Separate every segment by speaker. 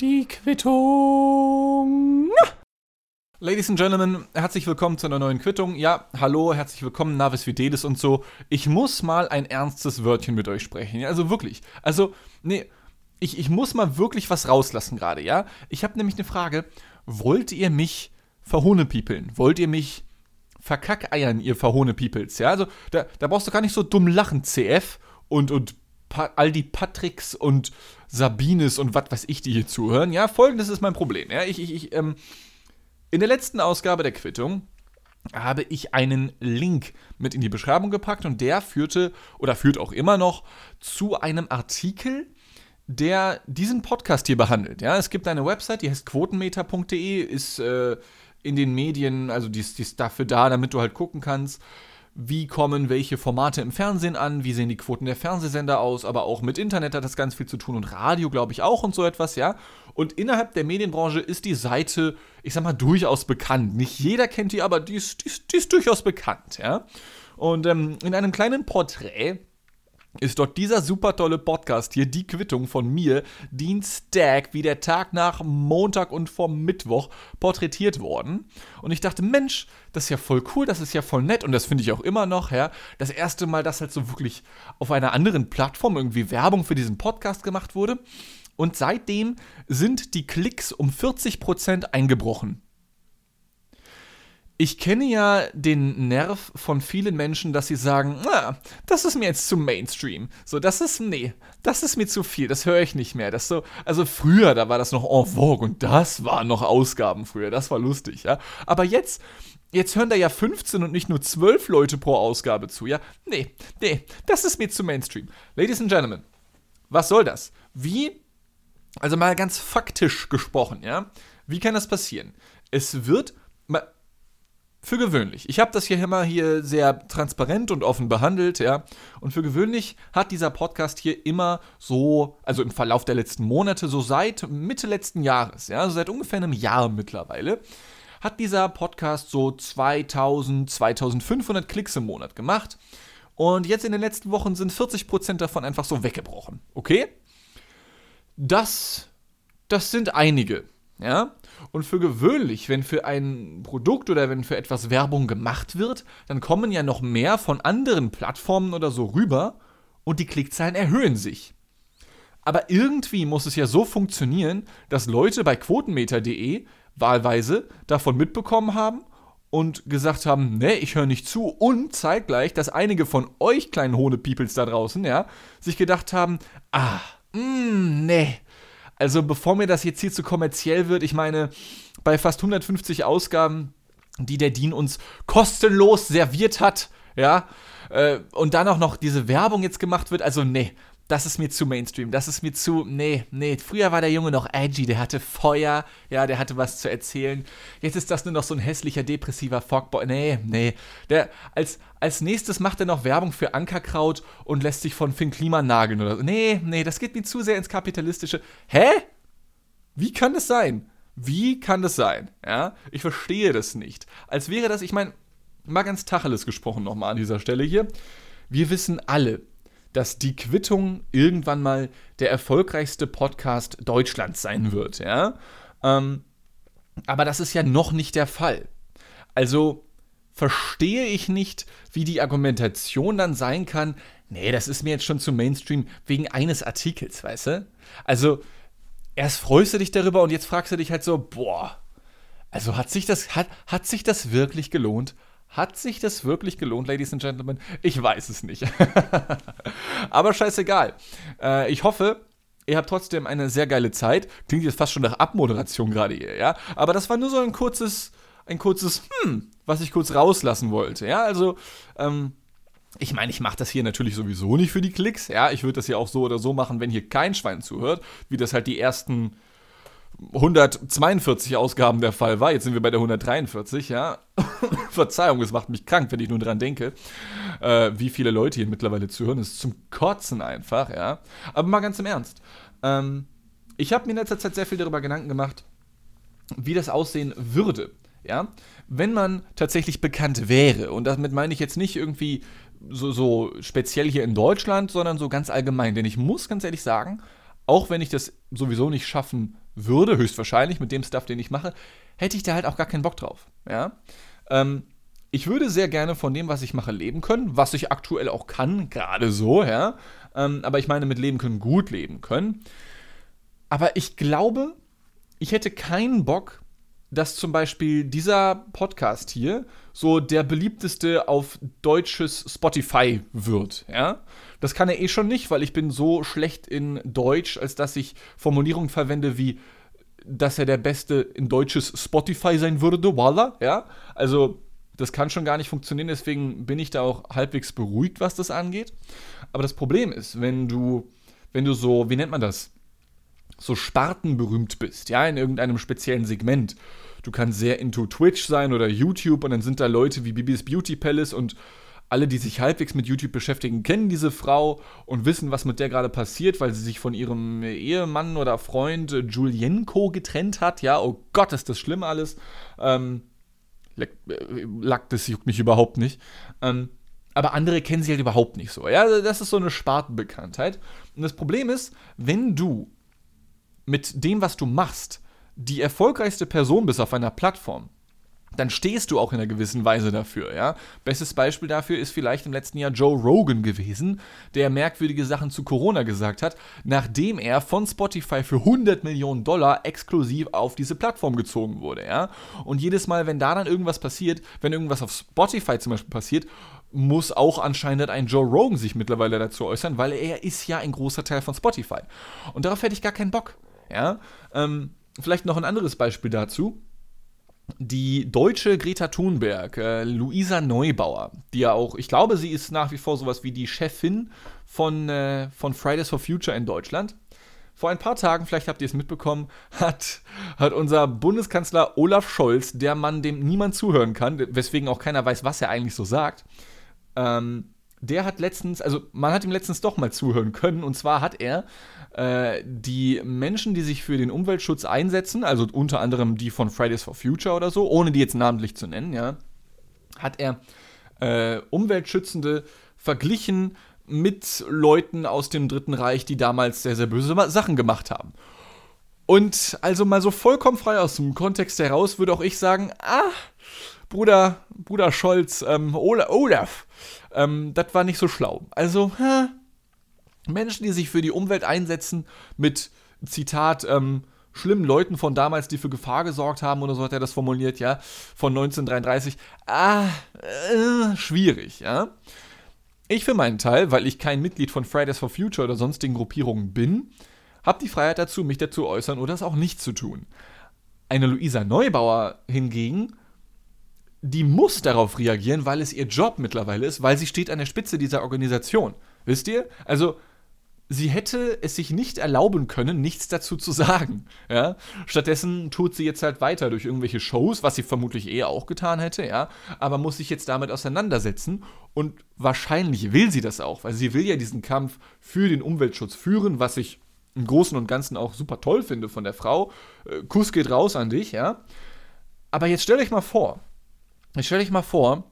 Speaker 1: Die Quittung. Ladies and Gentlemen, herzlich willkommen zu einer neuen Quittung. Ja, hallo, herzlich willkommen, Navis Videlis und so. Ich muss mal ein ernstes Wörtchen mit euch sprechen. Also wirklich. Also, nee, ich, ich muss mal wirklich was rauslassen gerade, ja? Ich habe nämlich eine Frage. Wollt ihr mich verhohnepiepeln? Wollt ihr mich verkackeiern, ihr Verhohnepiepels? Ja, also da, da brauchst du gar nicht so dumm lachen, CF und, und pa all die Patricks und Sabines und was weiß ich, die hier zuhören. Ja, folgendes ist mein Problem. Ja, ich, ich, ich, ähm, in der letzten Ausgabe der Quittung habe ich einen Link mit in die Beschreibung gepackt und der führte oder führt auch immer noch zu einem Artikel, der diesen Podcast hier behandelt. Ja, es gibt eine Website, die heißt quotenmeter.de, ist äh, in den Medien, also die, die ist dafür da, damit du halt gucken kannst, wie kommen welche Formate im Fernsehen an, wie sehen die Quoten der Fernsehsender aus, aber auch mit Internet hat das ganz viel zu tun und Radio, glaube ich, auch und so etwas, ja. Und innerhalb der Medienbranche ist die Seite, ich sag mal, durchaus bekannt. Nicht jeder kennt die, aber die ist, die ist, die ist durchaus bekannt, ja. Und ähm, in einem kleinen Porträt ist dort dieser super tolle Podcast hier, die Quittung von mir, Dienstag, wie der Tag nach Montag und vom Mittwoch porträtiert worden. Und ich dachte, Mensch, das ist ja voll cool, das ist ja voll nett und das finde ich auch immer noch, ja. Das erste Mal, dass halt so wirklich auf einer anderen Plattform irgendwie Werbung für diesen Podcast gemacht wurde. Und seitdem sind die Klicks um 40% eingebrochen. Ich kenne ja den Nerv von vielen Menschen, dass sie sagen, ah, das ist mir jetzt zu Mainstream. So, das ist, nee, das ist mir zu viel, das höre ich nicht mehr. Das so, also früher, da war das noch en vogue und das waren noch Ausgaben früher, das war lustig, ja. Aber jetzt, jetzt hören da ja 15 und nicht nur 12 Leute pro Ausgabe zu, ja. Nee, nee, das ist mir zu Mainstream. Ladies and Gentlemen, was soll das? Wie, also mal ganz faktisch gesprochen, ja, wie kann das passieren? Es wird, für gewöhnlich. Ich habe das hier immer hier sehr transparent und offen behandelt, ja. Und für gewöhnlich hat dieser Podcast hier immer so, also im Verlauf der letzten Monate, so seit Mitte letzten Jahres, ja, also seit ungefähr einem Jahr mittlerweile, hat dieser Podcast so 2000, 2500 Klicks im Monat gemacht. Und jetzt in den letzten Wochen sind 40% davon einfach so weggebrochen. Okay? Das, das sind einige. Ja? Und für gewöhnlich, wenn für ein Produkt oder wenn für etwas Werbung gemacht wird, dann kommen ja noch mehr von anderen Plattformen oder so rüber und die Klickzahlen erhöhen sich. Aber irgendwie muss es ja so funktionieren, dass Leute bei quotenmeter.de wahlweise davon mitbekommen haben und gesagt haben, nee, ich höre nicht zu und zeitgleich, dass einige von euch kleinen Hohne-Peoples da draußen, ja, sich gedacht haben, ah, mh, mm, nee, also bevor mir das jetzt hier zu kommerziell wird, ich meine, bei fast 150 Ausgaben, die der Dean uns kostenlos serviert hat, ja, äh, und dann auch noch diese Werbung jetzt gemacht wird, also nee, das ist mir zu Mainstream, das ist mir zu, nee, nee, früher war der Junge noch edgy, der hatte Feuer, ja, der hatte was zu erzählen. Jetzt ist das nur noch so ein hässlicher, depressiver Fogboy, nee, nee. Der, als, als nächstes macht er noch Werbung für Ankerkraut und lässt sich von Finn Klima nageln oder so. Nee, nee, das geht mir zu sehr ins Kapitalistische. Hä? Wie kann das sein? Wie kann das sein? Ja, ich verstehe das nicht. Als wäre das, ich meine, mal ganz Tacheles gesprochen nochmal an dieser Stelle hier. Wir wissen alle, dass die Quittung irgendwann mal der erfolgreichste Podcast Deutschlands sein wird, ja. Ähm, aber das ist ja noch nicht der Fall. Also verstehe ich nicht, wie die Argumentation dann sein kann, nee, das ist mir jetzt schon zu Mainstream wegen eines Artikels, weißt du? Also, erst freust du dich darüber und jetzt fragst du dich halt so, boah, also hat sich das, hat, hat sich das wirklich gelohnt? Hat sich das wirklich gelohnt, Ladies and Gentlemen? Ich weiß es nicht. Aber scheißegal. Äh, ich hoffe, ihr habt trotzdem eine sehr geile Zeit. Klingt jetzt fast schon nach Abmoderation gerade hier, ja? Aber das war nur so ein kurzes, ein kurzes Hm, was ich kurz rauslassen wollte, ja? Also, ähm, ich meine, ich mache das hier natürlich sowieso nicht für die Klicks, ja? Ich würde das ja auch so oder so machen, wenn hier kein Schwein zuhört, wie das halt die ersten 142 Ausgaben der Fall war. Jetzt sind wir bei der 143, ja. Verzeihung, es macht mich krank, wenn ich nur dran denke, äh, wie viele Leute hier mittlerweile zuhören. Das ist zum Kotzen einfach, ja. Aber mal ganz im Ernst. Ähm, ich habe mir in letzter Zeit sehr viel darüber Gedanken gemacht, wie das aussehen würde, ja. Wenn man tatsächlich bekannt wäre. Und damit meine ich jetzt nicht irgendwie so, so speziell hier in Deutschland, sondern so ganz allgemein. Denn ich muss ganz ehrlich sagen, auch wenn ich das sowieso nicht schaffen würde, höchstwahrscheinlich mit dem Stuff, den ich mache, hätte ich da halt auch gar keinen Bock drauf. Ja. Ähm, ich würde sehr gerne von dem, was ich mache, leben können, was ich aktuell auch kann, gerade so, ja. Ähm, aber ich meine, mit leben können, gut leben können. Aber ich glaube, ich hätte keinen Bock, dass zum Beispiel dieser Podcast hier so der beliebteste auf deutsches Spotify wird, ja. Das kann er eh schon nicht, weil ich bin so schlecht in Deutsch, als dass ich Formulierungen verwende wie, dass er der Beste in deutsches Spotify sein würde, voila, ja. Also, das kann schon gar nicht funktionieren, deswegen bin ich da auch halbwegs beruhigt, was das angeht. Aber das Problem ist, wenn du, wenn du so, wie nennt man das? so spartenberühmt bist, ja, in irgendeinem speziellen Segment. Du kannst sehr into Twitch sein oder YouTube und dann sind da Leute wie Bibis Beauty Palace und alle, die sich halbwegs mit YouTube beschäftigen, kennen diese Frau und wissen, was mit der gerade passiert, weil sie sich von ihrem Ehemann oder Freund äh, Julienko getrennt hat. Ja, oh Gott, ist das schlimm alles. Ähm, Lack, das juckt mich überhaupt nicht. Ähm, aber andere kennen sie halt überhaupt nicht so. Ja, das ist so eine Spartenbekanntheit. Und das Problem ist, wenn du mit dem, was du machst, die erfolgreichste Person bist auf einer Plattform, dann stehst du auch in einer gewissen Weise dafür, ja. Bestes Beispiel dafür ist vielleicht im letzten Jahr Joe Rogan gewesen, der merkwürdige Sachen zu Corona gesagt hat, nachdem er von Spotify für 100 Millionen Dollar exklusiv auf diese Plattform gezogen wurde, ja. Und jedes Mal, wenn da dann irgendwas passiert, wenn irgendwas auf Spotify zum Beispiel passiert, muss auch anscheinend ein Joe Rogan sich mittlerweile dazu äußern, weil er ist ja ein großer Teil von Spotify. Und darauf hätte ich gar keinen Bock. Ja? Ähm, vielleicht noch ein anderes Beispiel dazu. Die deutsche Greta Thunberg, äh, Luisa Neubauer, die ja auch, ich glaube, sie ist nach wie vor sowas wie die Chefin von, äh, von Fridays for Future in Deutschland. Vor ein paar Tagen, vielleicht habt ihr es mitbekommen, hat, hat unser Bundeskanzler Olaf Scholz, der Mann, dem niemand zuhören kann, weswegen auch keiner weiß, was er eigentlich so sagt, ähm, der hat letztens, also man hat ihm letztens doch mal zuhören können, und zwar hat er äh, die Menschen, die sich für den Umweltschutz einsetzen, also unter anderem die von Fridays for Future oder so, ohne die jetzt namentlich zu nennen, ja, hat er äh, Umweltschützende verglichen mit Leuten aus dem Dritten Reich, die damals sehr, sehr böse Sachen gemacht haben. Und also mal so vollkommen frei aus dem Kontext heraus würde auch ich sagen, ah, Bruder, Bruder Scholz, ähm, Olaf, ähm, das war nicht so schlau. Also, hä, Menschen, die sich für die Umwelt einsetzen, mit Zitat, ähm, schlimmen Leuten von damals, die für Gefahr gesorgt haben oder so hat er das formuliert, ja, von 1933. Ah, äh, schwierig, ja. Ich für meinen Teil, weil ich kein Mitglied von Fridays for Future oder sonstigen Gruppierungen bin, habe die Freiheit dazu, mich dazu äußern oder es auch nicht zu tun. Eine Luisa Neubauer hingegen, die muss darauf reagieren, weil es ihr Job mittlerweile ist, weil sie steht an der Spitze dieser Organisation. Wisst ihr? Also, sie hätte es sich nicht erlauben können, nichts dazu zu sagen. Ja? Stattdessen tut sie jetzt halt weiter durch irgendwelche Shows, was sie vermutlich eher auch getan hätte, ja, aber muss sich jetzt damit auseinandersetzen und wahrscheinlich will sie das auch, weil sie will ja diesen Kampf für den Umweltschutz führen, was ich im Großen und Ganzen auch super toll finde von der Frau. Äh, Kuss geht raus an dich, ja. Aber jetzt stell euch mal vor, stell euch mal vor,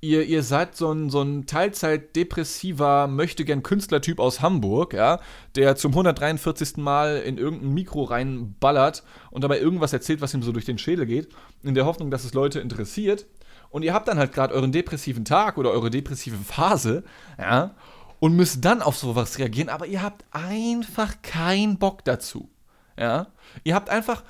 Speaker 1: ihr, ihr seid so ein, so ein Teilzeit-depressiver, möchte gern Künstlertyp aus Hamburg, ja, der zum 143. Mal in irgendein Mikro reinballert und dabei irgendwas erzählt, was ihm so durch den Schädel geht, in der Hoffnung, dass es Leute interessiert. Und ihr habt dann halt gerade euren depressiven Tag oder eure depressive Phase, ja, und müsst dann auf sowas reagieren, aber ihr habt einfach keinen Bock dazu. Ja? Ihr habt einfach,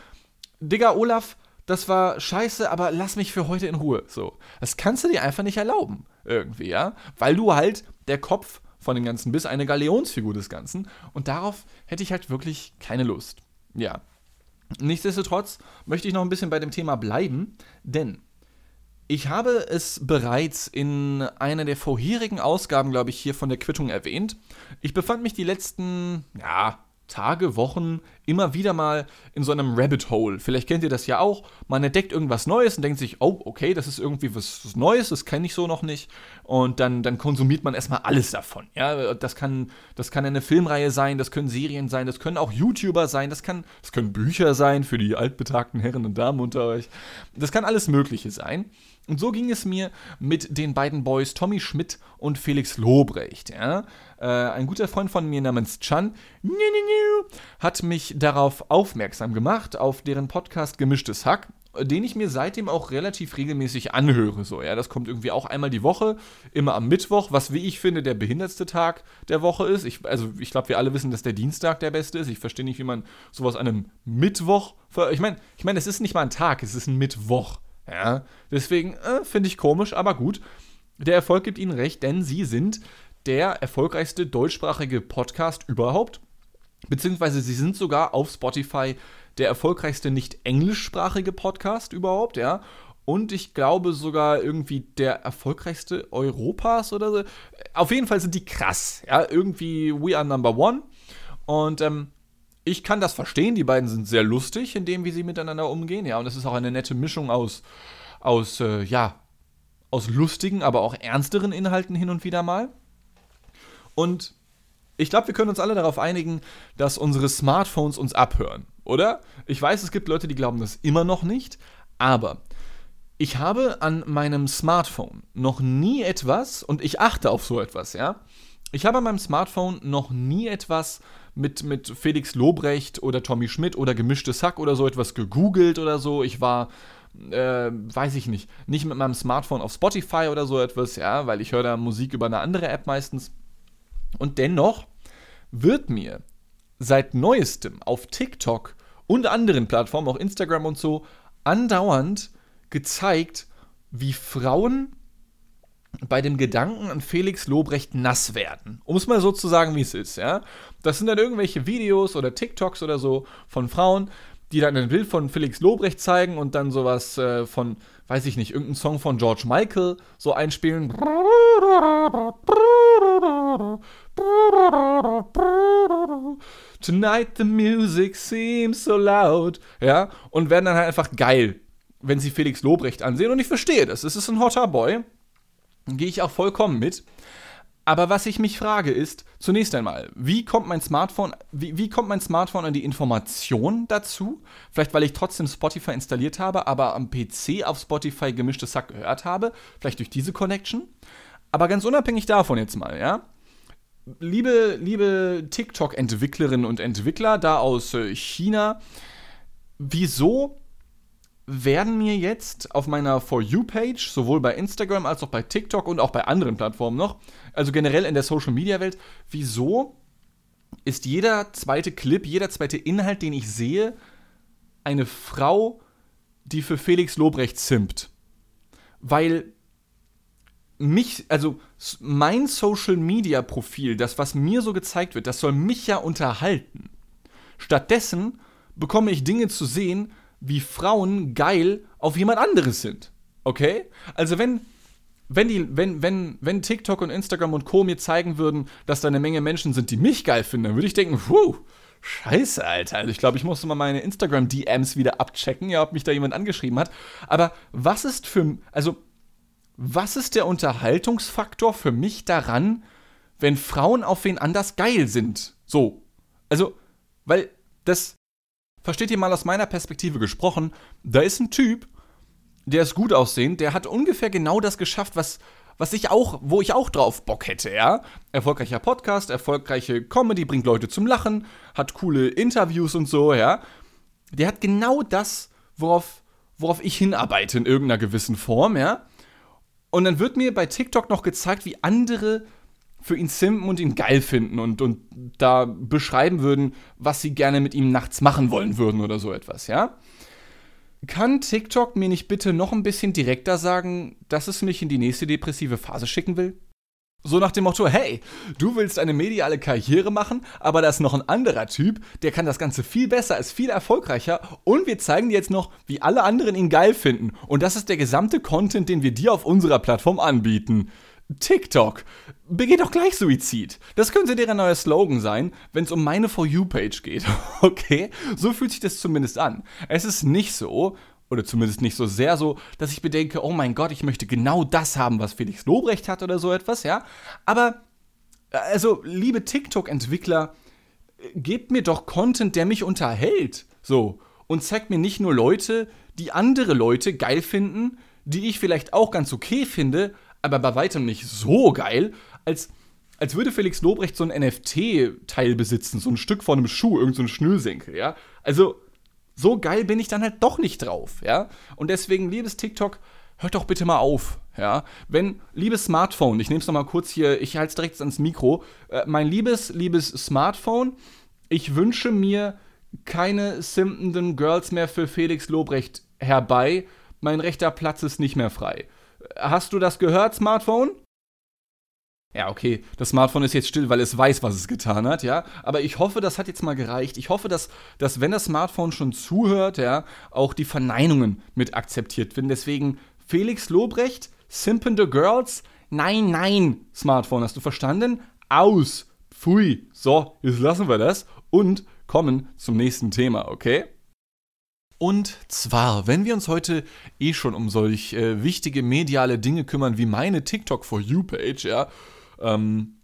Speaker 1: Digga, Olaf, das war scheiße, aber lass mich für heute in Ruhe. So. Das kannst du dir einfach nicht erlauben. Irgendwie, ja. Weil du halt der Kopf von dem Ganzen bist, eine Galeonsfigur des Ganzen. Und darauf hätte ich halt wirklich keine Lust. Ja. Nichtsdestotrotz möchte ich noch ein bisschen bei dem Thema bleiben, denn ich habe es bereits in einer der vorherigen Ausgaben, glaube ich, hier von der Quittung erwähnt. Ich befand mich die letzten, ja, Tage, Wochen immer wieder mal in so einem Rabbit Hole. Vielleicht kennt ihr das ja auch. Man entdeckt irgendwas Neues und denkt sich, oh, okay, das ist irgendwie was Neues, das kenne ich so noch nicht. Und dann, dann konsumiert man erstmal alles davon. Ja, das kann, das kann eine Filmreihe sein, das können Serien sein, das können auch YouTuber sein, das, kann, das können Bücher sein für die altbetagten Herren und Damen unter euch. Das kann alles Mögliche sein. Und so ging es mir mit den beiden Boys Tommy Schmidt und Felix Lobrecht. Ja? Äh, ein guter Freund von mir namens Chan hat mich darauf aufmerksam gemacht, auf deren Podcast Gemischtes Hack den ich mir seitdem auch relativ regelmäßig anhöre. So, ja, das kommt irgendwie auch einmal die Woche, immer am Mittwoch, was wie ich finde der behindertste Tag der Woche ist. Ich, also ich glaube, wir alle wissen, dass der Dienstag der beste ist. Ich verstehe nicht, wie man sowas an einem Mittwoch. Ich meine, ich meine, es ist nicht mal ein Tag, es ist ein Mittwoch. Ja, deswegen äh, finde ich komisch, aber gut. Der Erfolg gibt ihnen recht, denn sie sind der erfolgreichste deutschsprachige Podcast überhaupt. Beziehungsweise sie sind sogar auf Spotify der erfolgreichste nicht englischsprachige Podcast überhaupt, ja. Und ich glaube sogar irgendwie der erfolgreichste Europas oder so. Auf jeden Fall sind die krass, ja. Irgendwie We Are Number One. Und ähm, ich kann das verstehen. Die beiden sind sehr lustig in dem, wie sie miteinander umgehen, ja. Und es ist auch eine nette Mischung aus, aus äh, ja, aus lustigen, aber auch ernsteren Inhalten hin und wieder mal. Und ich glaube, wir können uns alle darauf einigen, dass unsere Smartphones uns abhören, oder? Ich weiß, es gibt Leute, die glauben das immer noch nicht, aber ich habe an meinem Smartphone noch nie etwas, und ich achte auf so etwas, ja. Ich habe an meinem Smartphone noch nie etwas mit, mit Felix Lobrecht oder Tommy Schmidt oder gemischtes Hack oder so etwas gegoogelt oder so. Ich war, äh, weiß ich nicht, nicht mit meinem Smartphone auf Spotify oder so etwas, ja, weil ich höre da Musik über eine andere App meistens. Und dennoch wird mir seit neuestem auf TikTok und anderen Plattformen, auch Instagram und so, andauernd gezeigt, wie Frauen bei dem Gedanken an Felix Lobrecht nass werden. Um es mal so zu sagen, wie es ist, ja. Das sind dann irgendwelche Videos oder TikToks oder so von Frauen, die dann ein Bild von Felix Lobrecht zeigen und dann sowas äh, von, weiß ich nicht, irgendeinen Song von George Michael so einspielen. Tonight the music seems so loud. Ja, und werden dann halt einfach geil, wenn sie Felix Lobrecht ansehen. Und ich verstehe das. Es ist ein hotter Boy. Gehe ich auch vollkommen mit. Aber was ich mich frage ist, zunächst einmal, wie kommt mein Smartphone, wie, wie kommt mein Smartphone an die Information dazu? Vielleicht, weil ich trotzdem Spotify installiert habe, aber am PC auf Spotify gemischtes Sack gehört habe. Vielleicht durch diese Connection. Aber ganz unabhängig davon jetzt mal, ja. Liebe, liebe TikTok-Entwicklerinnen und Entwickler da aus äh, China, wieso werden mir jetzt auf meiner For You-Page, sowohl bei Instagram als auch bei TikTok und auch bei anderen Plattformen noch, also generell in der Social-Media-Welt, wieso ist jeder zweite Clip, jeder zweite Inhalt, den ich sehe, eine Frau, die für Felix Lobrecht simpt? Weil mich, also mein Social-Media-Profil, das, was mir so gezeigt wird, das soll mich ja unterhalten. Stattdessen bekomme ich Dinge zu sehen, wie Frauen geil auf jemand anderes sind. Okay? Also wenn wenn, die, wenn, wenn, wenn TikTok und Instagram und Co. mir zeigen würden, dass da eine Menge Menschen sind, die mich geil finden, dann würde ich denken, puh, scheiße, Alter. Also ich glaube, ich musste mal meine Instagram-DMs wieder abchecken, ja, ob mich da jemand angeschrieben hat. Aber was ist für, also, was ist der Unterhaltungsfaktor für mich daran, wenn Frauen auf wen anders geil sind? So. Also, weil das, versteht ihr mal aus meiner Perspektive gesprochen, da ist ein Typ, der ist gut aussehend, der hat ungefähr genau das geschafft, was, was ich auch, wo ich auch drauf Bock hätte, ja. Erfolgreicher Podcast, erfolgreiche Comedy, bringt Leute zum Lachen, hat coole Interviews und so, ja. Der hat genau das, worauf, worauf ich hinarbeite in irgendeiner gewissen Form, ja. Und dann wird mir bei TikTok noch gezeigt, wie andere für ihn simpen und ihn geil finden und, und da beschreiben würden, was sie gerne mit ihm nachts machen wollen würden oder so etwas, ja? Kann TikTok mir nicht bitte noch ein bisschen direkter sagen, dass es mich in die nächste depressive Phase schicken will? So nach dem Motto, hey, du willst eine mediale Karriere machen, aber da ist noch ein anderer Typ, der kann das Ganze viel besser, ist viel erfolgreicher und wir zeigen dir jetzt noch, wie alle anderen ihn geil finden. Und das ist der gesamte Content, den wir dir auf unserer Plattform anbieten. TikTok. Begeh doch gleich Suizid. Das könnte deren neuer Slogan sein, wenn es um meine For You-Page geht. Okay? So fühlt sich das zumindest an. Es ist nicht so, oder zumindest nicht so sehr so, dass ich bedenke, oh mein Gott, ich möchte genau das haben, was Felix Lobrecht hat oder so etwas, ja. Aber, also, liebe TikTok-Entwickler, gebt mir doch Content, der mich unterhält. So. Und zeigt mir nicht nur Leute, die andere Leute geil finden, die ich vielleicht auch ganz okay finde, aber bei weitem nicht so geil, als, als würde Felix Lobrecht so ein NFT-Teil besitzen, so ein Stück von einem Schuh, irgendein so Schnürsenkel, ja. Also, so geil bin ich dann halt doch nicht drauf, ja. Und deswegen, liebes TikTok, hört doch bitte mal auf, ja. Wenn, liebes Smartphone, ich nehme es nochmal kurz hier, ich halte es direkt ans Mikro, äh, mein liebes, liebes Smartphone, ich wünsche mir keine simpenden Girls mehr für Felix Lobrecht herbei, mein rechter Platz ist nicht mehr frei. Hast du das gehört, Smartphone? Ja, okay, das Smartphone ist jetzt still, weil es weiß, was es getan hat, ja. Aber ich hoffe, das hat jetzt mal gereicht. Ich hoffe, dass, dass wenn das Smartphone schon zuhört, ja, auch die Verneinungen mit akzeptiert werden. Deswegen Felix Lobrecht, simpende Girls, nein, nein, Smartphone, hast du verstanden? Aus, pfui. So, jetzt lassen wir das und kommen zum nächsten Thema, okay? Und zwar, wenn wir uns heute eh schon um solch äh, wichtige mediale Dinge kümmern wie meine TikTok for You Page, ja, ähm,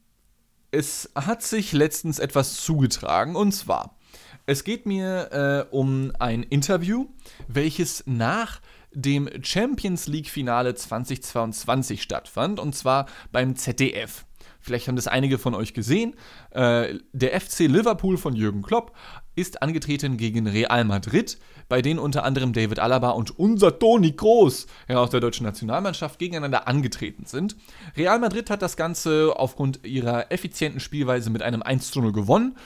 Speaker 1: es hat sich letztens etwas zugetragen und zwar, es geht mir äh, um ein Interview, welches nach dem Champions League Finale 2022 stattfand und zwar beim ZDF. Vielleicht haben das einige von euch gesehen. Äh, der FC Liverpool von Jürgen Klopp ist angetreten gegen Real Madrid, bei denen unter anderem David Alaba und unser Toni Kroos ja, aus der deutschen Nationalmannschaft gegeneinander angetreten sind. Real Madrid hat das Ganze aufgrund ihrer effizienten Spielweise mit einem 1 zu 0 gewonnen.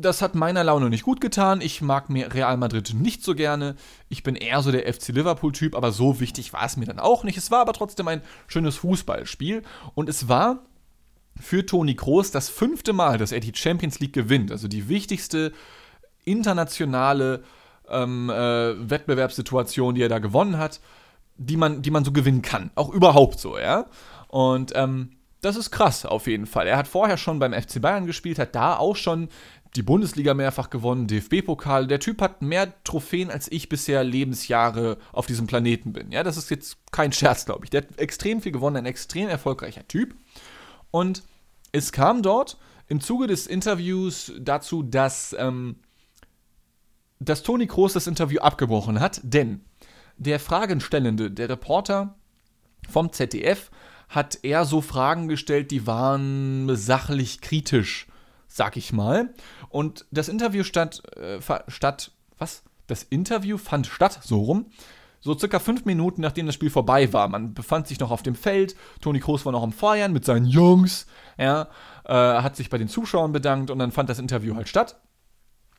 Speaker 1: Das hat meiner Laune nicht gut getan. Ich mag mir Real Madrid nicht so gerne. Ich bin eher so der FC Liverpool-Typ, aber so wichtig war es mir dann auch nicht. Es war aber trotzdem ein schönes Fußballspiel. Und es war für Toni Kroos das fünfte Mal, dass er die Champions League gewinnt. Also die wichtigste internationale ähm, äh, Wettbewerbssituation, die er da gewonnen hat, die man, die man so gewinnen kann. Auch überhaupt so, ja. Und ähm, das ist krass auf jeden Fall. Er hat vorher schon beim FC Bayern gespielt, hat da auch schon die Bundesliga mehrfach gewonnen, DFB-Pokal. Der Typ hat mehr Trophäen, als ich bisher Lebensjahre auf diesem Planeten bin. Ja, das ist jetzt kein Scherz, glaube ich. Der hat extrem viel gewonnen, ein extrem erfolgreicher Typ. Und es kam dort im Zuge des Interviews dazu, dass, ähm, dass Toni Kroos das Interview abgebrochen hat, denn der Fragenstellende, der Reporter vom ZDF, hat eher so Fragen gestellt, die waren sachlich kritisch, sag ich mal. Und das Interview statt, äh, statt, was? Das Interview fand statt, so rum, so circa fünf Minuten nachdem das Spiel vorbei war. Man befand sich noch auf dem Feld, Toni Kroos war noch am Feiern mit seinen Jungs, ja, äh, hat sich bei den Zuschauern bedankt und dann fand das Interview halt statt.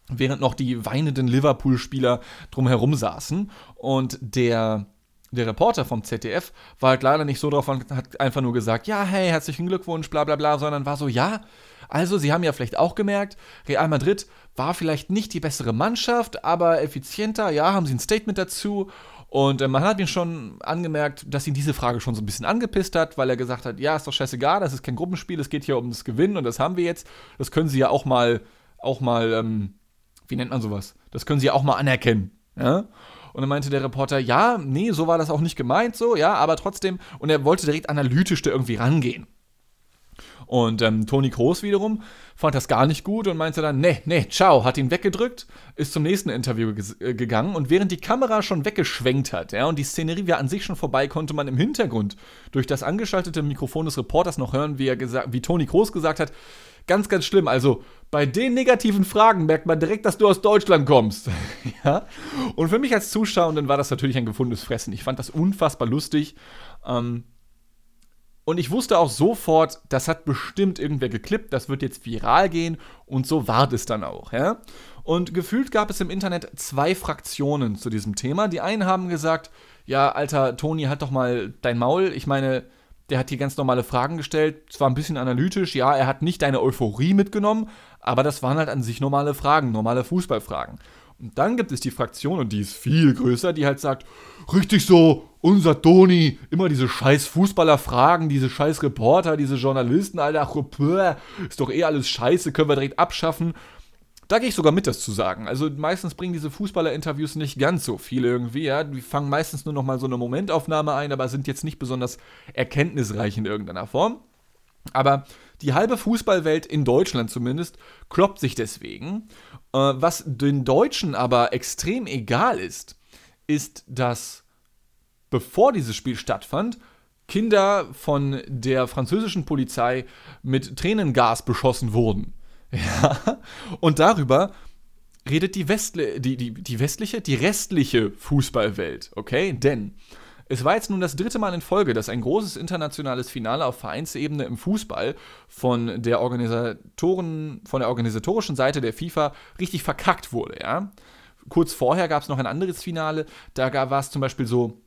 Speaker 1: Während noch die weinenden Liverpool-Spieler drumherum saßen. Und der, der Reporter vom ZDF war halt leider nicht so drauf und hat einfach nur gesagt, ja, hey, herzlichen Glückwunsch, bla bla bla, sondern war so, ja, also Sie haben ja vielleicht auch gemerkt, Real Madrid war vielleicht nicht die bessere Mannschaft, aber effizienter, ja, haben Sie ein Statement dazu und äh, man hat mir schon angemerkt, dass ihn diese Frage schon so ein bisschen angepisst hat, weil er gesagt hat, ja, ist doch scheißegal, das ist kein Gruppenspiel, es geht hier um das Gewinnen und das haben wir jetzt. Das können sie ja auch mal, auch mal, ähm, wie nennt man sowas? Das können sie ja auch mal anerkennen. Ja? Und dann meinte der Reporter, ja, nee, so war das auch nicht gemeint, so, ja, aber trotzdem. Und er wollte direkt analytisch da irgendwie rangehen. Und ähm, Toni Kroos wiederum fand das gar nicht gut und meinte dann, nee, nee, ciao, hat ihn weggedrückt, ist zum nächsten Interview äh, gegangen und während die Kamera schon weggeschwenkt hat, ja, und die Szenerie war an sich schon vorbei, konnte man im Hintergrund durch das angeschaltete Mikrofon des Reporters noch hören, wie er gesagt, wie Toni Kroos gesagt hat, ganz, ganz schlimm. Also bei den negativen Fragen merkt man direkt, dass du aus Deutschland kommst. ja? Und für mich als Zuschauer war das natürlich ein gefundenes Fressen. Ich fand das unfassbar lustig. Ähm, und ich wusste auch sofort, das hat bestimmt irgendwer geklippt, das wird jetzt viral gehen und so war es dann auch, ja. Und gefühlt gab es im Internet zwei Fraktionen zu diesem Thema. Die einen haben gesagt, ja, alter Toni, halt doch mal dein Maul. Ich meine, der hat hier ganz normale Fragen gestellt, zwar ein bisschen analytisch, ja, er hat nicht deine Euphorie mitgenommen, aber das waren halt an sich normale Fragen, normale Fußballfragen. Und dann gibt es die Fraktion, und die ist viel größer, die halt sagt, richtig so, unser Toni, immer diese scheiß Fußballer fragen, diese scheiß Reporter, diese Journalisten, Alter, ist doch eh alles scheiße, können wir direkt abschaffen. Da gehe ich sogar mit, das zu sagen. Also meistens bringen diese Fußballer-Interviews nicht ganz so viel irgendwie, ja. Die fangen meistens nur noch mal so eine Momentaufnahme ein, aber sind jetzt nicht besonders erkenntnisreich in irgendeiner Form. Aber die halbe Fußballwelt in Deutschland zumindest kloppt sich deswegen. Äh, was den Deutschen aber extrem egal ist, ist, dass bevor dieses Spiel stattfand, Kinder von der französischen Polizei mit Tränengas beschossen wurden. Ja, und darüber redet die, Westli die, die, die westliche, die restliche Fußballwelt, okay? Denn es war jetzt nun das dritte Mal in Folge, dass ein großes internationales Finale auf Vereinsebene im Fußball von der Organisatoren, von der organisatorischen Seite der FIFA richtig verkackt wurde, ja. Kurz vorher gab es noch ein anderes Finale, da war es zum Beispiel so,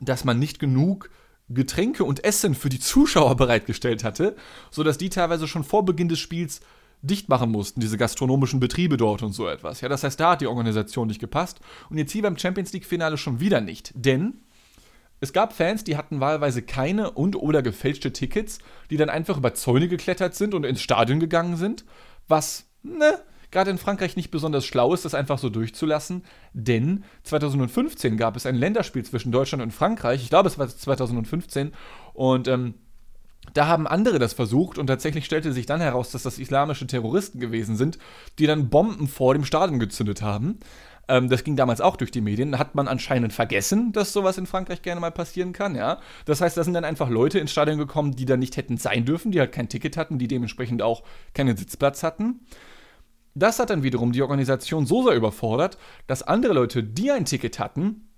Speaker 1: dass man nicht genug Getränke und Essen für die Zuschauer bereitgestellt hatte, sodass die teilweise schon vor Beginn des Spiels dicht machen mussten, diese gastronomischen Betriebe dort und so etwas. Ja, das heißt, da hat die Organisation nicht gepasst. Und jetzt hier beim Champions League Finale schon wieder nicht, denn es gab Fans, die hatten wahlweise keine und oder gefälschte Tickets, die dann einfach über Zäune geklettert sind und ins Stadion gegangen sind, was, ne, gerade in Frankreich nicht besonders schlau ist, das einfach so durchzulassen, denn 2015 gab es ein Länderspiel zwischen Deutschland und Frankreich, ich glaube es war 2015, und ähm, da haben andere das versucht und tatsächlich stellte sich dann heraus, dass das islamische Terroristen gewesen sind, die dann Bomben vor dem Stadion gezündet haben. Ähm, das ging damals auch durch die Medien. Hat man anscheinend vergessen, dass sowas in Frankreich gerne mal passieren kann, ja. Das heißt, da sind dann einfach Leute ins Stadion gekommen, die da nicht hätten sein dürfen, die halt kein Ticket hatten, die dementsprechend auch keinen Sitzplatz hatten. Das hat dann wiederum die Organisation so sehr überfordert, dass andere Leute, die ein Ticket hatten,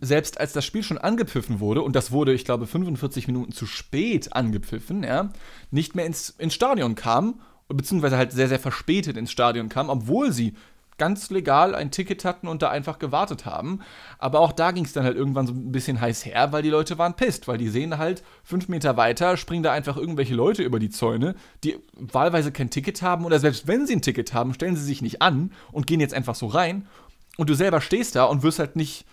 Speaker 1: selbst als das Spiel schon angepfiffen wurde, und das wurde, ich glaube, 45 Minuten zu spät angepfiffen, ja, nicht mehr ins, ins Stadion kamen, beziehungsweise halt sehr, sehr verspätet ins Stadion kamen, obwohl sie ganz legal ein Ticket hatten und da einfach gewartet haben. Aber auch da ging es dann halt irgendwann so ein bisschen heiß her, weil die Leute waren pisst, weil die sehen halt fünf Meter weiter, springen da einfach irgendwelche Leute über die Zäune, die wahlweise kein Ticket haben oder selbst wenn sie ein Ticket haben, stellen sie sich nicht an und gehen jetzt einfach so rein. Und du selber stehst da und wirst halt nicht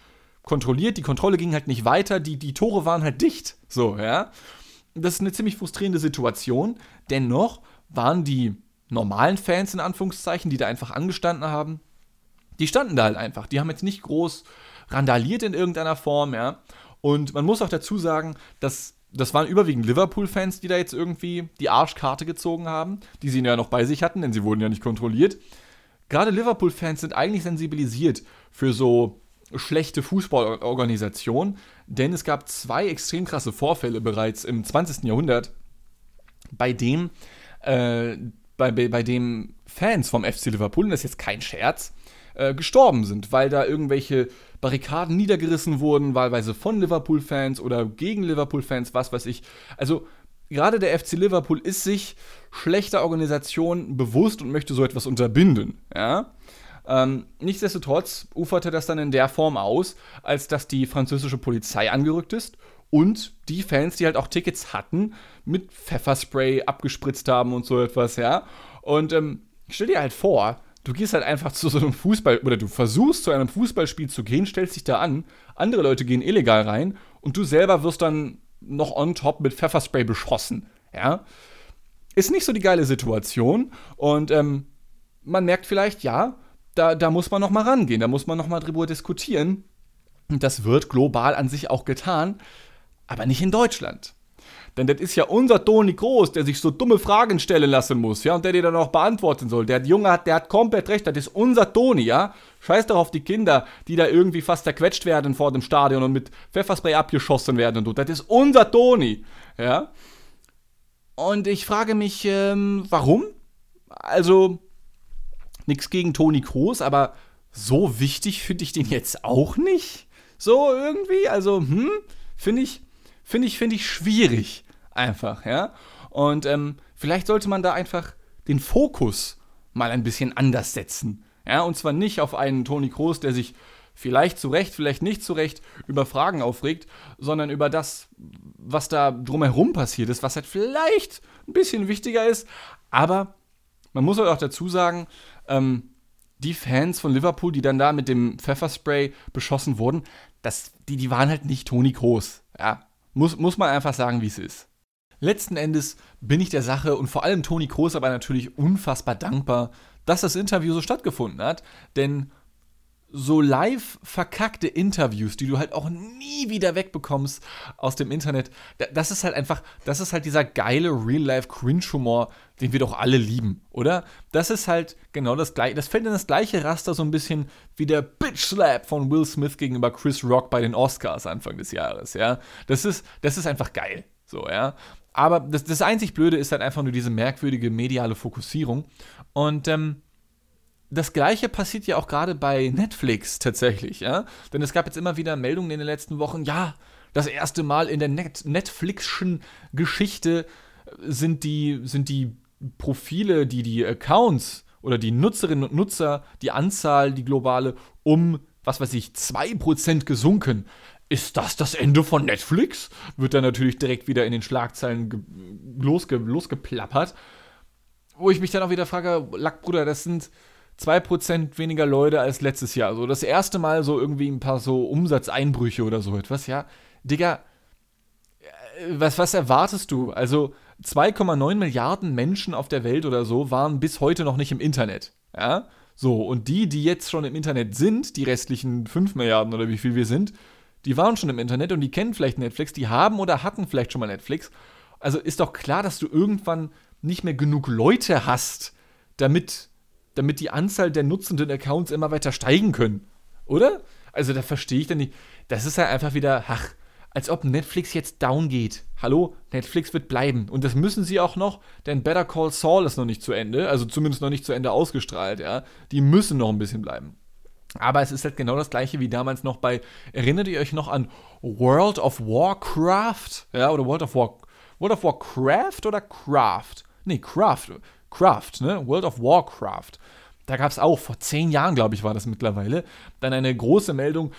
Speaker 1: kontrolliert, die Kontrolle ging halt nicht weiter, die, die Tore waren halt dicht. So, ja. Das ist eine ziemlich frustrierende Situation. Dennoch waren die normalen Fans in Anführungszeichen, die da einfach angestanden haben, die standen da halt einfach. Die haben jetzt nicht groß randaliert in irgendeiner Form, ja. Und man muss auch dazu sagen, dass das waren überwiegend Liverpool-Fans, die da jetzt irgendwie die Arschkarte gezogen haben, die sie ja noch bei sich hatten, denn sie wurden ja nicht kontrolliert. Gerade Liverpool-Fans sind eigentlich sensibilisiert für so schlechte Fußballorganisation, denn es gab zwei extrem krasse Vorfälle bereits im 20. Jahrhundert, bei dem äh, bei, bei dem Fans vom FC Liverpool, und das ist jetzt kein Scherz, äh, gestorben sind, weil da irgendwelche Barrikaden niedergerissen wurden, wahlweise von Liverpool-Fans oder gegen Liverpool-Fans, was weiß ich. Also gerade der FC Liverpool ist sich schlechter Organisation bewusst und möchte so etwas unterbinden. Ja? Ähm, nichtsdestotrotz uferte das dann in der Form aus, als dass die französische Polizei angerückt ist und die Fans, die halt auch Tickets hatten, mit Pfefferspray abgespritzt haben und so etwas, ja. Und ähm, stell dir halt vor, du gehst halt einfach zu so einem Fußball oder du versuchst zu einem Fußballspiel zu gehen, stellst dich da an, andere Leute gehen illegal rein und du selber wirst dann noch on top mit Pfefferspray beschossen, ja. Ist nicht so die geile Situation und ähm, man merkt vielleicht, ja, da, da muss man noch mal rangehen, da muss man noch mal drüber diskutieren. Und das wird global an sich auch getan aber nicht in Deutschland. Denn das ist ja unser Toni Groß, der sich so dumme Fragen stellen lassen muss, ja, und der die dann auch beantworten soll. Der Junge hat, der hat komplett recht, das ist unser Toni, ja. Scheiß doch auf die Kinder, die da irgendwie fast zerquetscht werden vor dem Stadion und mit Pfefferspray abgeschossen werden und so. Das ist unser Toni, ja. Und ich frage mich, ähm, warum? Also, nichts gegen Toni Groß, aber so wichtig finde ich den jetzt auch nicht. So irgendwie, also, hm, finde ich finde ich, finde ich schwierig. Einfach, ja. Und ähm, vielleicht sollte man da einfach den Fokus mal ein bisschen anders setzen. Ja, und zwar nicht auf einen Toni Kroos, der sich vielleicht zu Recht, vielleicht nicht zu Recht über Fragen aufregt, sondern über das, was da drumherum passiert ist, was halt vielleicht ein bisschen wichtiger ist. Aber man muss halt auch dazu sagen, ähm, die Fans von Liverpool, die dann da mit dem Pfefferspray beschossen wurden, das, die, die waren halt nicht Toni Kroos. Ja, muss, muss man einfach sagen, wie es ist. Letzten Endes bin ich der Sache und vor allem Toni Kroos aber natürlich unfassbar dankbar, dass das Interview so stattgefunden hat, denn so live verkackte Interviews, die du halt auch nie wieder wegbekommst aus dem Internet. Das ist halt einfach, das ist halt dieser geile Real-Life-Cringe-Humor, den wir doch alle lieben, oder? Das ist halt genau das gleiche. Das fällt in das gleiche Raster so ein bisschen wie der Bitch-Slap von Will Smith gegenüber Chris Rock bei den Oscars Anfang des Jahres, ja. Das ist, das ist einfach geil, so, ja. Aber das, das einzig Blöde ist halt einfach nur diese merkwürdige mediale Fokussierung. Und, ähm, das gleiche passiert ja auch gerade bei Netflix tatsächlich, ja. Denn es gab jetzt immer wieder Meldungen in den letzten Wochen, ja, das erste Mal in der Net Netflixschen Geschichte sind die, sind die Profile, die die Accounts oder die Nutzerinnen und Nutzer, die Anzahl, die globale, um, was weiß ich, 2% gesunken. Ist das das Ende von Netflix? Wird dann natürlich direkt wieder in den Schlagzeilen losge losgeplappert. Wo ich mich dann auch wieder frage, Lackbruder, das sind 2% weniger Leute als letztes Jahr. So das erste Mal so irgendwie ein paar so Umsatzeinbrüche oder so etwas, ja. Digga, äh, was, was erwartest du? Also 2,9 Milliarden Menschen auf der Welt oder so waren bis heute noch nicht im Internet. Ja? So, und die, die jetzt schon im Internet sind, die restlichen 5 Milliarden oder wie viel wir sind, die waren schon im Internet und die kennen vielleicht Netflix, die haben oder hatten vielleicht schon mal Netflix. Also ist doch klar, dass du irgendwann nicht mehr genug Leute hast, damit damit die Anzahl der nutzenden Accounts immer weiter steigen können. Oder? Also da verstehe ich dann nicht. Das ist ja einfach wieder, ach, als ob Netflix jetzt down geht. Hallo, Netflix wird bleiben. Und das müssen sie auch noch, denn Better Call Saul ist noch nicht zu Ende, also zumindest noch nicht zu Ende ausgestrahlt, ja. Die müssen noch ein bisschen bleiben. Aber es ist halt genau das gleiche wie damals noch bei, erinnert ihr euch noch an World of Warcraft? Ja, oder World of War, World of Warcraft oder Craft? Nee, Craft. Craft, ne? World of Warcraft. Da gab es auch, vor zehn Jahren, glaube ich, war das mittlerweile, dann eine große Meldung.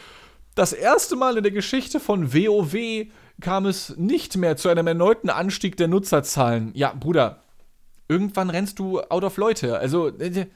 Speaker 1: Das erste Mal in der Geschichte von WoW kam es nicht mehr zu einem erneuten Anstieg der Nutzerzahlen. Ja, Bruder, irgendwann rennst du out of Leute. Also, äh,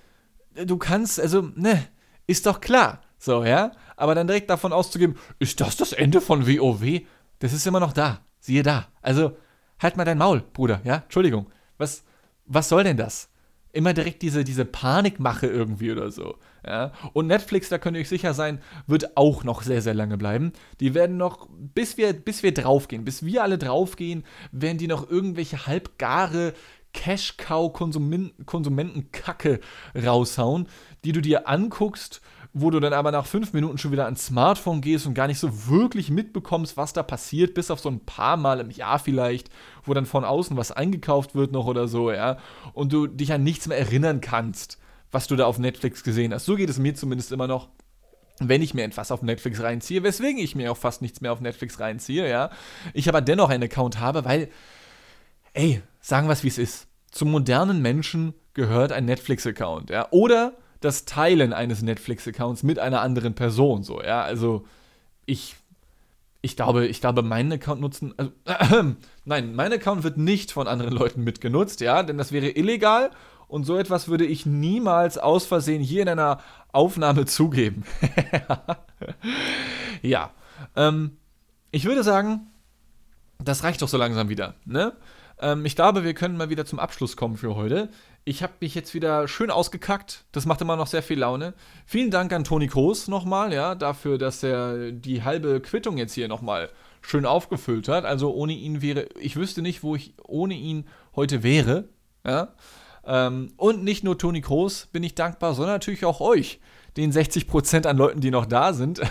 Speaker 1: du kannst, also, ne, ist doch klar. So, ja? Aber dann direkt davon auszugeben, ist das das Ende von WoW? Das ist immer noch da. Siehe da. Also, halt mal dein Maul, Bruder, ja? Entschuldigung. Was, was soll denn das? Immer direkt diese, diese Panikmache irgendwie oder so. Ja? Und Netflix, da könnt ihr euch sicher sein, wird auch noch sehr, sehr lange bleiben. Die werden noch, bis wir, bis wir draufgehen, bis wir alle draufgehen, werden die noch irgendwelche halbgare Cash-Cow-Konsumentenkacke raushauen, die du dir anguckst wo du dann aber nach fünf Minuten schon wieder ans Smartphone gehst und gar nicht so wirklich mitbekommst, was da passiert, bis auf so ein paar Mal im Jahr vielleicht, wo dann von außen was eingekauft wird noch oder so, ja, und du dich an nichts mehr erinnern kannst, was du da auf Netflix gesehen hast. So geht es mir zumindest immer noch wenn ich mir etwas auf Netflix reinziehe, weswegen ich mir auch fast nichts mehr auf Netflix reinziehe, ja, ich aber dennoch einen Account habe, weil, ey, sagen wir es wie es ist. Zum modernen Menschen gehört ein Netflix-Account, ja, oder das Teilen eines Netflix-Accounts mit einer anderen Person. So, ja, also ich, ich glaube, ich glaube, meinen Account nutzen, also, äh, nein, mein Account wird nicht von anderen Leuten mitgenutzt, ja, denn das wäre illegal und so etwas würde ich niemals aus Versehen hier in einer Aufnahme zugeben. ja, ähm, ich würde sagen, das reicht doch so langsam wieder, ne? Ähm, ich glaube, wir können mal wieder zum Abschluss kommen für heute. Ich habe mich jetzt wieder schön ausgekackt. Das macht immer noch sehr viel Laune. Vielen Dank an Toni Kroos nochmal, ja, dafür, dass er die halbe Quittung jetzt hier nochmal schön aufgefüllt hat. Also ohne ihn wäre, ich wüsste nicht, wo ich ohne ihn heute wäre. Ja. Ähm, und nicht nur Toni Kroos bin ich dankbar, sondern natürlich auch euch, den 60% an Leuten, die noch da sind.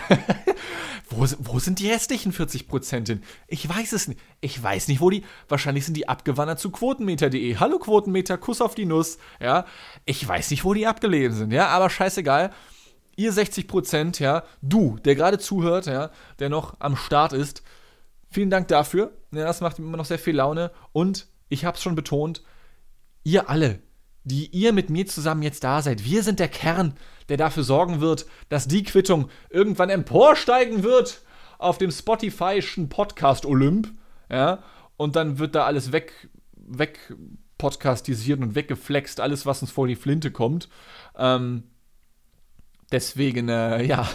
Speaker 1: Wo, wo sind die restlichen 40% hin? Ich weiß es nicht. Ich weiß nicht, wo die. Wahrscheinlich sind die abgewandert zu quotenmeter.de. Hallo Quotenmeter, Kuss auf die Nuss. Ja, ich weiß nicht, wo die abgelesen sind. Ja, aber scheißegal. Ihr 60% ja, du, der gerade zuhört, ja, der noch am Start ist. Vielen Dank dafür. Ja, das macht mir immer noch sehr viel Laune. Und ich habe es schon betont, ihr alle, die ihr mit mir zusammen jetzt da seid. Wir sind der Kern, der dafür sorgen wird, dass die Quittung irgendwann emporsteigen wird auf dem Spotify'schen Podcast Olymp. Ja, und dann wird da alles weg, weg podcastisiert und weggeflext, alles, was uns vor die Flinte kommt. Ähm, deswegen, äh, ja.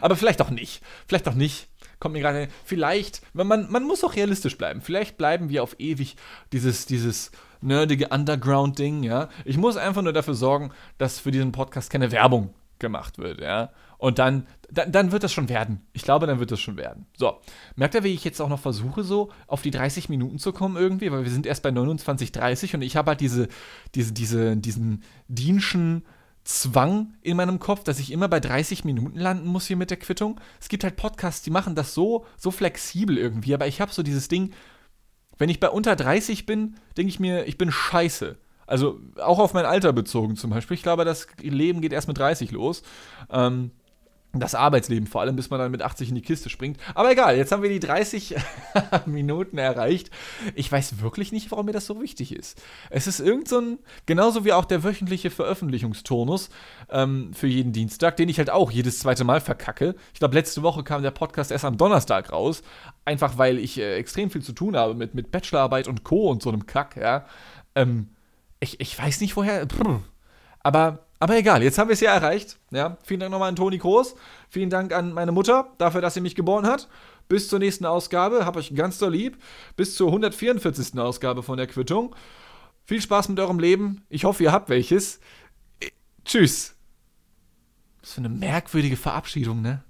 Speaker 1: Aber vielleicht auch nicht. Vielleicht auch nicht. Kommt mir gerade. Vielleicht, man, man muss auch realistisch bleiben. Vielleicht bleiben wir auf ewig dieses, dieses nerdige Underground-Ding, ja. Ich muss einfach nur dafür sorgen, dass für diesen Podcast keine Werbung gemacht wird, ja. Und dann, dann, dann wird das schon werden. Ich glaube, dann wird das schon werden. So, merkt ihr, wie ich jetzt auch noch versuche, so auf die 30 Minuten zu kommen irgendwie, weil wir sind erst bei 29,30 und ich habe halt diese, diese, diese, diesen Dienschen Zwang in meinem Kopf, dass ich immer bei 30 Minuten landen muss hier mit der Quittung. Es gibt halt Podcasts, die machen das so, so flexibel irgendwie, aber ich habe so dieses Ding, wenn ich bei unter 30 bin, denke ich mir, ich bin scheiße. Also auch auf mein Alter bezogen zum Beispiel. Ich glaube, das Leben geht erst mit 30 los. Ähm, das Arbeitsleben vor allem, bis man dann mit 80 in die Kiste springt. Aber egal, jetzt haben wir die 30 Minuten erreicht. Ich weiß wirklich nicht, warum mir das so wichtig ist. Es ist irgend so ein, genauso wie auch der wöchentliche Veröffentlichungsturnus ähm, für jeden Dienstag, den ich halt auch jedes zweite Mal verkacke. Ich glaube, letzte Woche kam der Podcast erst am Donnerstag raus. Einfach weil ich äh, extrem viel zu tun habe mit, mit Bachelorarbeit und Co. und so einem Kack, ja. Ähm, ich, ich weiß nicht, woher. Aber aber egal, jetzt haben wir es ja erreicht. Ja, vielen Dank nochmal an Toni Groß. Vielen Dank an meine Mutter dafür, dass sie mich geboren hat. Bis zur nächsten Ausgabe. Hab euch ganz doll lieb. Bis zur 144. Ausgabe von der Quittung. Viel Spaß mit eurem Leben. Ich hoffe, ihr habt welches. Tschüss. Was für eine merkwürdige Verabschiedung, ne?